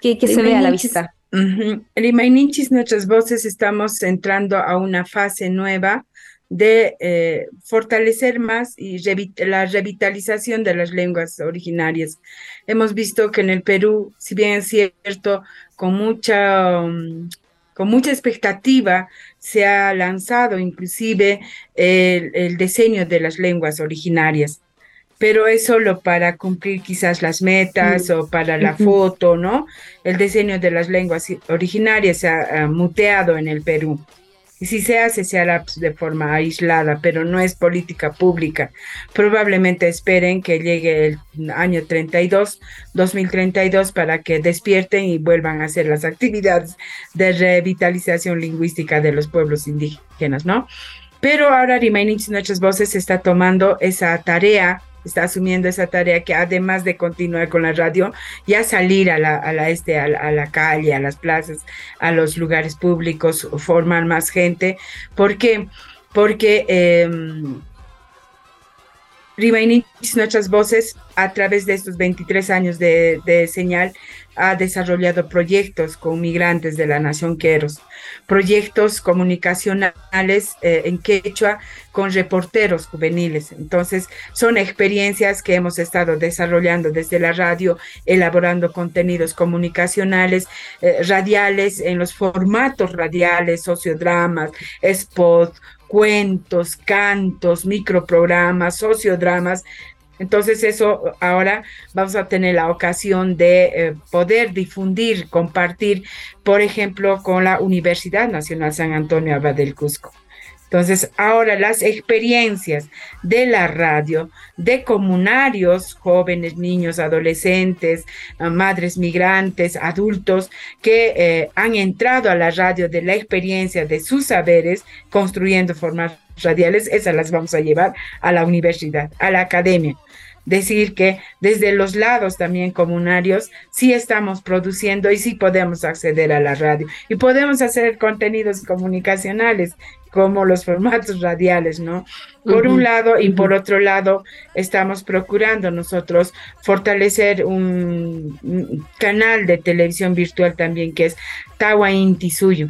Speaker 2: qué, se ve a la vista.
Speaker 3: Uh Ninchis, nuestras voces, estamos entrando a una fase nueva de eh, fortalecer más y la revitalización de las lenguas originarias. Hemos visto que en el Perú, si bien es cierto, con mucha, um, con mucha expectativa se ha lanzado inclusive el, diseño de las lenguas originarias pero es solo para cumplir quizás las metas mm. o para la foto, ¿no? El diseño de las lenguas originarias se ha muteado en el Perú. Y si se hace, se hará pues, de forma aislada, pero no es política pública. Probablemente esperen que llegue el año 32, 2032, para que despierten y vuelvan a hacer las actividades de revitalización lingüística de los pueblos indígenas, ¿no? Pero ahora Remainings Nuestras Voces está tomando esa tarea está asumiendo esa tarea que además de continuar con la radio, ya salir a la, a la, este, a la, calle, a las plazas, a los lugares públicos, formar más gente. ¿Por qué? Porque eh, nuestras voces, a través de estos 23 años de, señal, ha desarrollado proyectos con migrantes de la nación Queros, proyectos comunicacionales eh, en quechua con reporteros juveniles. Entonces, son experiencias que hemos estado desarrollando desde la radio, elaborando contenidos comunicacionales, eh, radiales, en los formatos radiales, sociodramas, spots, cuentos, cantos, microprogramas, sociodramas, entonces eso ahora vamos a tener la ocasión de eh, poder difundir, compartir, por ejemplo, con la Universidad Nacional San Antonio Abad del Cusco. Entonces, ahora las experiencias de la radio, de comunarios, jóvenes, niños, adolescentes, ah, madres migrantes, adultos, que eh, han entrado a la radio de la experiencia de sus saberes, construyendo formas radiales, esas las vamos a llevar a la universidad, a la academia. Decir que desde los lados también comunarios sí estamos produciendo y sí podemos acceder a la radio y podemos hacer contenidos comunicacionales como los formatos radiales, ¿no? Por un lado y por otro lado estamos procurando nosotros fortalecer un, canal de televisión virtual también que es Tahuantisuyo,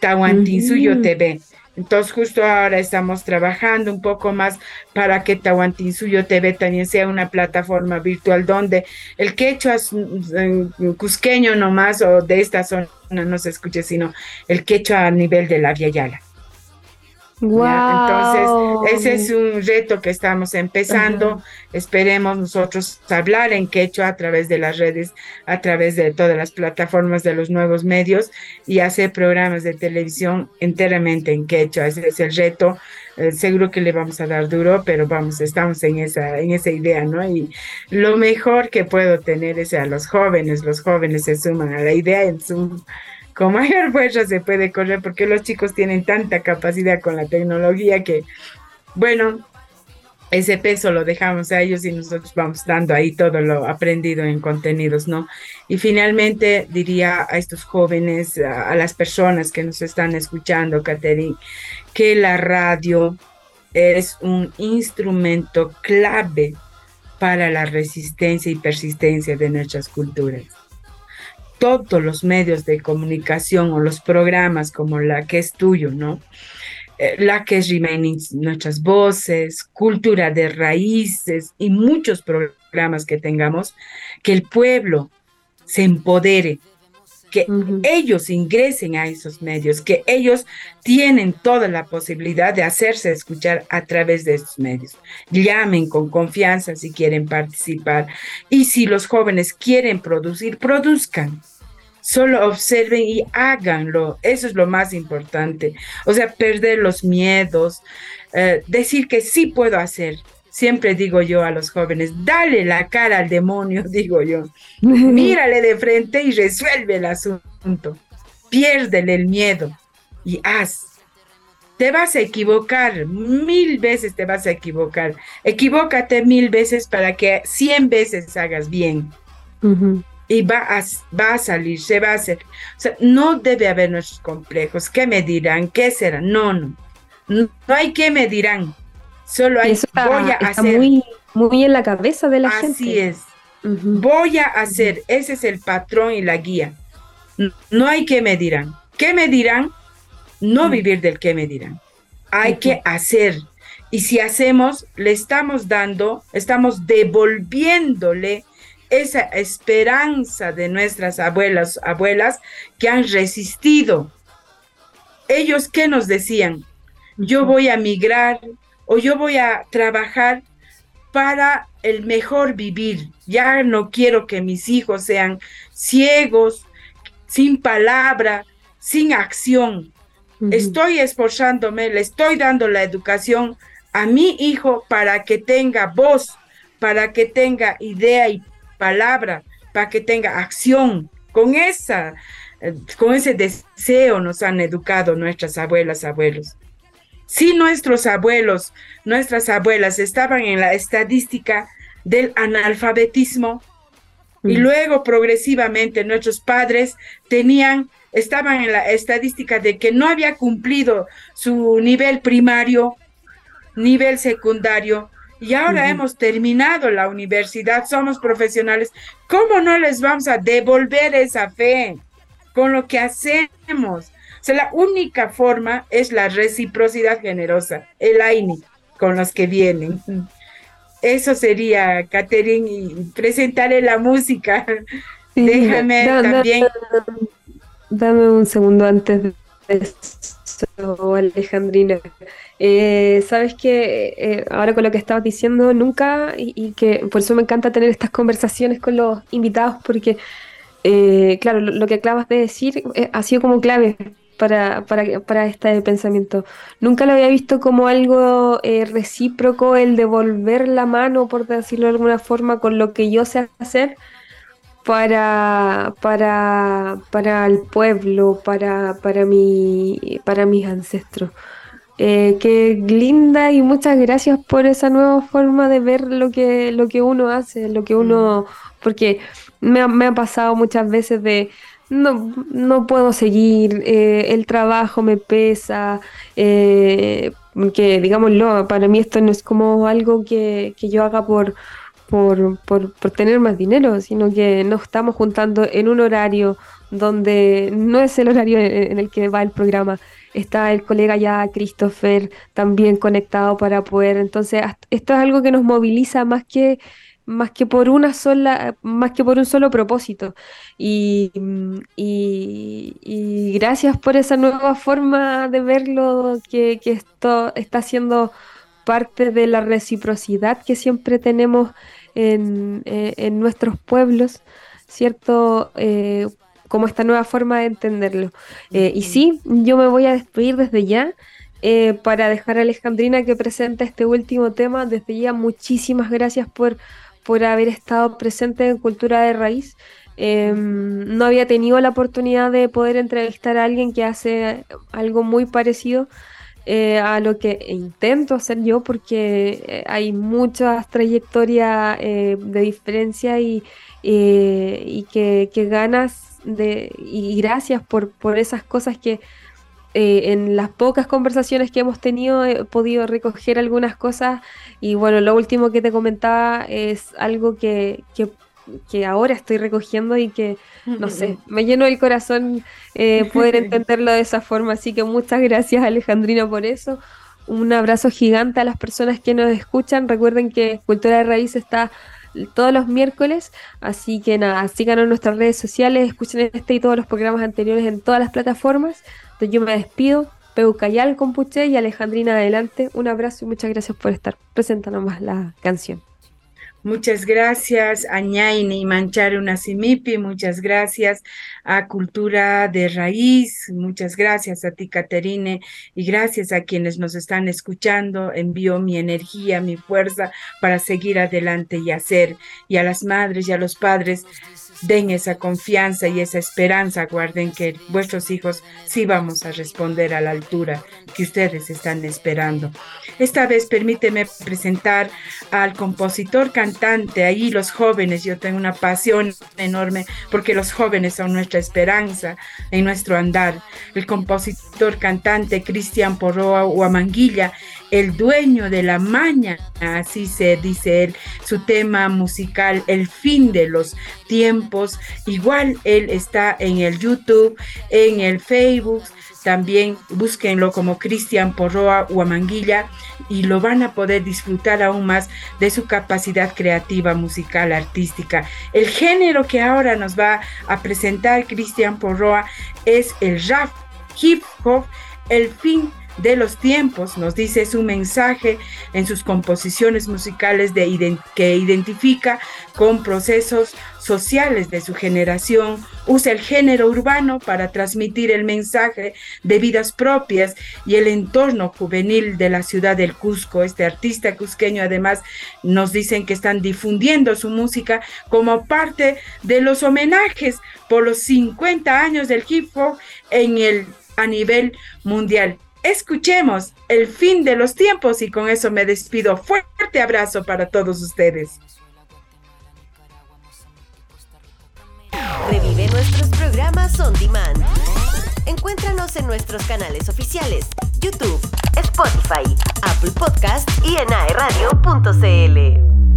Speaker 3: Tahuantisuyo TV entonces justo ahora estamos trabajando un poco más para que Tahuantinsuyo TV también sea una plataforma virtual donde el quechua mm, cusqueño nomás o de esta zona no se escuche, sino el quechua a nivel de la Via Yala. Entonces, ese es un reto que estamos empezando. Esperemos nosotros hablar en quechua a través de las redes, a través de todas las plataformas de los nuevos medios y hacer programas de televisión enteramente en quechua. Ese es el reto. Eh, seguro que le vamos a dar duro, pero vamos, estamos en esa, en esa idea, ¿no? Y lo mejor que puedo tener es a los jóvenes, los jóvenes se suman a la idea en Zoom con mayor fuerza se puede correr porque los chicos tienen tanta capacidad con la tecnología que, bueno, ese peso lo dejamos a ellos y nosotros vamos dando ahí todo lo aprendido en contenidos, ¿no? Y finalmente diría a estos jóvenes, a, las personas que nos están escuchando, Catherine, que la radio es un instrumento clave para la resistencia y persistencia de nuestras culturas. Todos los medios de comunicación o los programas como la que es tuyo, ¿no? Eh, la que es Remaining Nuestras Voces, Cultura de Raíces y muchos programas que tengamos, que el pueblo se empodere, que ellos ingresen a esos medios, que ellos tienen toda la posibilidad de hacerse escuchar a través de esos medios. Llamen con confianza si quieren participar y si los jóvenes quieren producir, produzcan solo observen y háganlo. Eso es lo más importante. O sea, perder los miedos, eh, decir que sí puedo hacer. Siempre digo yo a los jóvenes, dale la cara al demonio, [laughs] digo yo. Mírale de frente y resuelve el asunto. Piérdele el miedo y haz. Te vas a equivocar, mil veces te vas a equivocar. Equivócate mil veces para que cien veces hagas bien y va a, va a salir, se va a hacer. O sea, no debe haber nuestros complejos. ¿Qué me dirán? ¿Qué será? No, no. No, hay qué me dirán. Solo hay voy a hacer.
Speaker 2: Muy, muy en la cabeza de la
Speaker 3: Así
Speaker 2: gente.
Speaker 3: Así es. Voy a hacer. Ese es el patrón y la guía. No, hay qué me dirán. ¿Qué me dirán? No vivir del qué me dirán. Hay que hacer. Y si hacemos, le estamos dando, estamos devolviéndole esa esperanza de nuestras abuelas, abuelas que han resistido. Ellos qué nos decían, yo voy a migrar o yo voy a trabajar para el mejor vivir. Ya no quiero que mis hijos sean ciegos, sin palabra, sin acción. Estoy esforzándome, le estoy dando la educación a mi hijo para que tenga voz, para que tenga idea y palabra, para que tenga acción. Con esa, eh, con ese deseo nos han educado nuestras abuelas, abuelos. Si nuestros abuelos, nuestras abuelas estaban en la estadística del analfabetismo y mm. luego progresivamente nuestros padres tenían estaban en la estadística de que no había cumplido su nivel primario, nivel secundario y ahora hemos terminado la universidad, somos profesionales, ¿cómo no les vamos a devolver esa fe con lo que hacemos? O sea, la única forma es la reciprocidad generosa, el AINI, con los que vienen. Eso sería, Catherine, y presentaré la música. Déjame también.
Speaker 2: dame un segundo antes de eso, Alejandrina. Eh, Sabes que eh, ahora con lo que estabas diciendo, nunca, y, que por eso me encanta tener estas conversaciones con los invitados, porque, eh, claro, lo, que acabas de decir ha sido como clave para, para, para, este pensamiento. Nunca lo había visto como algo recíproco el devolver la mano, por decirlo de alguna forma, con lo que yo sé hacer para, para, para el pueblo, para, para, mi, para mis ancestros. Eh, qué linda y muchas gracias por esa nueva forma de ver lo que, lo que uno hace, lo que uno, mm. porque me ha, me ha pasado muchas veces de no, no puedo seguir, eh, el trabajo me pesa, eh, que digámoslo, para mí esto no es como algo que, que yo haga por, por, por, por, tener más dinero, sino que nos estamos juntando en un horario donde no es el horario en el que va el programa está el colega ya Christopher también conectado para poder, entonces esto es algo que nos moviliza más que más que por una sola, más que por un solo propósito. Y, y, gracias por esa nueva forma de verlo, que, que, esto está siendo parte de la reciprocidad que siempre tenemos en, eh, en nuestros pueblos, ¿cierto? Eh, como esta nueva forma de entenderlo. Eh, y sí, yo me voy a despedir desde ya. Eh, para dejar a Alejandrina que presente este último tema, desde ya muchísimas gracias por, por haber estado presente en Cultura de Raíz. Em, no había tenido la oportunidad de poder entrevistar a alguien que hace algo muy parecido eh, a lo que intento hacer yo porque eh, hay muchas trayectorias eh, de diferencia y, y que, ganas de y gracias por, por esas cosas que en las pocas conversaciones que hemos tenido he podido recoger algunas cosas. Y bueno, lo último que te comentaba es algo que, que que ahora estoy recogiendo y que, no sé, [laughs] me lleno el corazón eh, poder [laughs] entenderlo de esa forma. Así que muchas gracias Alejandrina por eso. Un abrazo gigante a las personas que nos escuchan. Recuerden que Cultura de Raíz está todos los miércoles, así que nada, síganos en nuestras redes sociales, escuchen este y todos los programas anteriores en todas las plataformas. Entonces yo me despido, Peucayal Compuche y Alejandrina adelante. Un abrazo y muchas gracias por estar. Preséntanos más la canción.
Speaker 3: Muchas gracias a Ñaini y Manchar Simipi, muchas gracias a Cultura de Raíz, muchas gracias a ti, Caterine, y gracias a quienes nos están escuchando. Envío mi energía, mi fuerza para seguir adelante y hacer. Y a las madres y a los padres, den esa confianza y esa esperanza, guarden que vuestros hijos sí vamos a responder a la altura que ustedes están esperando. Esta vez permíteme presentar al compositor cantante, ahí los jóvenes, yo tengo una pasión enorme porque los jóvenes son nuestra esperanza en nuestro andar. El compositor cantante Cristian Porroa Huamanguilla el dueño de la maña, así se dice él, su tema musical, El fin de los tiempos. Igual él está en el YouTube, en el Facebook, también búsquenlo como Cristian Porroa Huamanguilla y lo van a poder disfrutar aún más de su capacidad creativa, musical, artística. El género que ahora nos va a presentar Cristian Porroa es el rap, hip hop, el fin de los tiempos, nos dice su mensaje en sus composiciones musicales que identifica con procesos sociales de su generación, usa el género urbano para transmitir el mensaje de vidas propias y el entorno juvenil de la ciudad del Cusco. Este artista cusqueño además nos dicen que están difundiendo su música como parte de los homenajes por los 50 años del hip hop en el a nivel mundial escuchemos el fin de los tiempos y con eso me despido. Fuerte abrazo para todos ustedes.
Speaker 4: Revive nuestros programas on demand. Encuéntranos en nuestros canales oficiales, YouTube, Spotify, Apple Podcast y en aeradio.cl.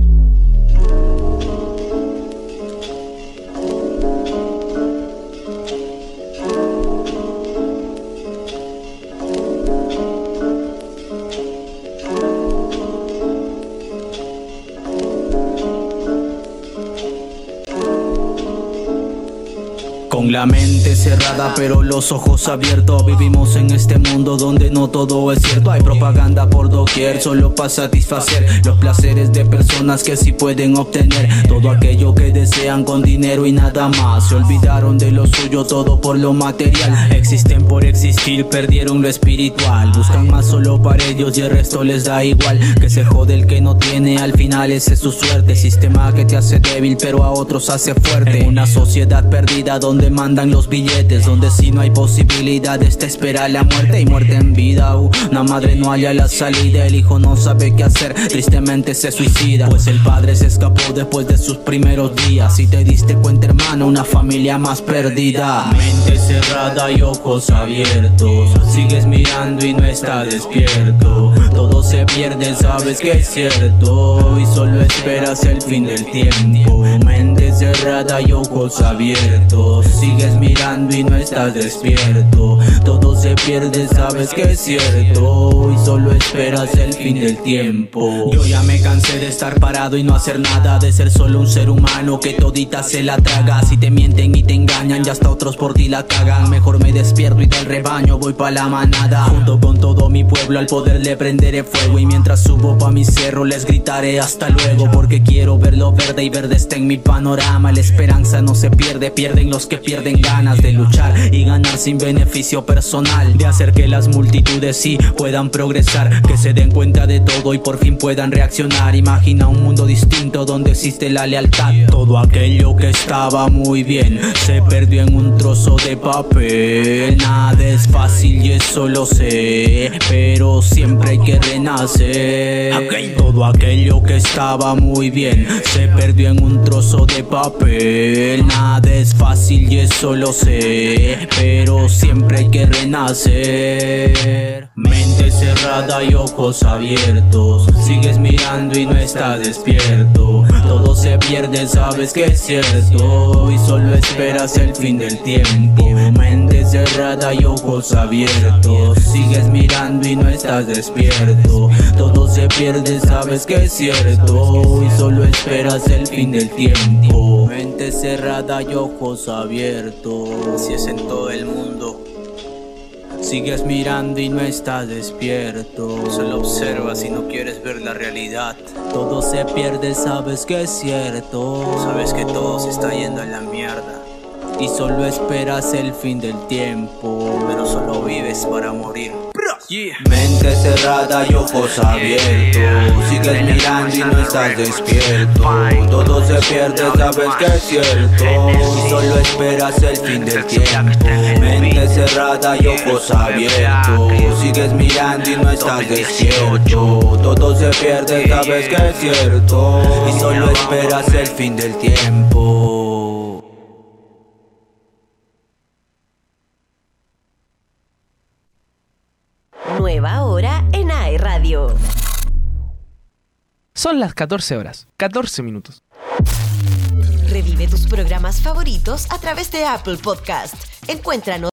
Speaker 6: La mente cerrada pero los ojos abiertos. Vivimos en este mundo donde no todo es cierto. Hay propaganda por doquier solo para satisfacer Los placeres de personas que sí pueden obtener Todo aquello que desean con dinero y nada más. Se olvidaron de lo suyo todo por lo material. Existen por existir, perdieron lo espiritual. Buscan más solo para ellos y el resto les da igual. Que se jode el que no tiene, al final ese es su suerte. Sistema que te hace débil pero a otros hace fuerte. En una sociedad perdida donde mandan los billetes. Donde si no hay posibilidades te espera la muerte y muerte en vida. Una madre no halla la salida, el hijo no sabe qué hacer Tristemente se suicida. Pues el padre se escapó después de sus primeros días. Si te diste cuenta hermano, una familia más perdida. Mente cerrada y ojos abiertos. Sigues mirando y no está despierto. Todo se pierde, sabes que es cierto. Y solo esperas el fin del tiempo. Mente cerrada y ojos abiertos Sigues mirando y no estás despierto. Todo se pierde, sabes que es cierto. Y solo esperas el fin del tiempo. Yo ya me cansé de estar parado y no hacer nada De ser solo un ser humano que todita se la traga. Si te mienten y te engañan ya hasta otros por ti la cagan. Mejor me despierto y del rebaño voy pa' la manada. Junto con todo mi pueblo al poder le prenderé fuego. Y mientras subo pa' mi cerro les gritaré hasta luego. Porque quiero verlo verde y verde está en mi panorama. La esperanza no se pierde, pierden los que pierden ganas de luchar y ganar sin beneficio personal. De hacer que las multitudes sí puedan progresar, que se den cuenta de todo y por fin puedan reaccionar. Imagina un mundo distinto donde existe la lealtad. Todo aquello que estaba muy bien se perdió en un trozo de papel. Nada es fácil y eso lo sé, pero siempre hay que renacer. Todo aquello que estaba muy bien se perdió en un trozo de papel. Nada es fácil y eso lo sé, pero siempre hay que renacer. Mente cerrada y ojos abiertos, sigues mirando y no estás despierto. Todo se pierde, sabes que es cierto, y solo esperas el fin del tiempo. Mente cerrada y ojos abiertos, sigues mirando y no estás despierto. Todo se pierde, sabes que es cierto, y solo esperas el fin del tiempo. Mente cerrada y ojos abiertos, si es en todo el mundo. Sigues mirando y no estás despierto. Solo observas y no quieres ver la realidad. Todo se pierde, sabes que es cierto. Sabes que todo se está yendo a la mierda. Y solo esperas el fin del tiempo. Pero solo vives para morir. Mente cerrada y ojos abiertos. Sigues mirando y no estás despierto. Todo se pierde, sabes que es cierto. Y solo esperas el fin del tiempo. Mente cerrada y ojos abiertos. Sigues mirando y no estás despierto. Todo se pierde, sabes que es cierto. Y solo esperas el fin del tiempo
Speaker 7: Son las 14 horas, 14 minutos.
Speaker 4: Revive tus programas favoritos a través de Apple Podcast. Encuéntranos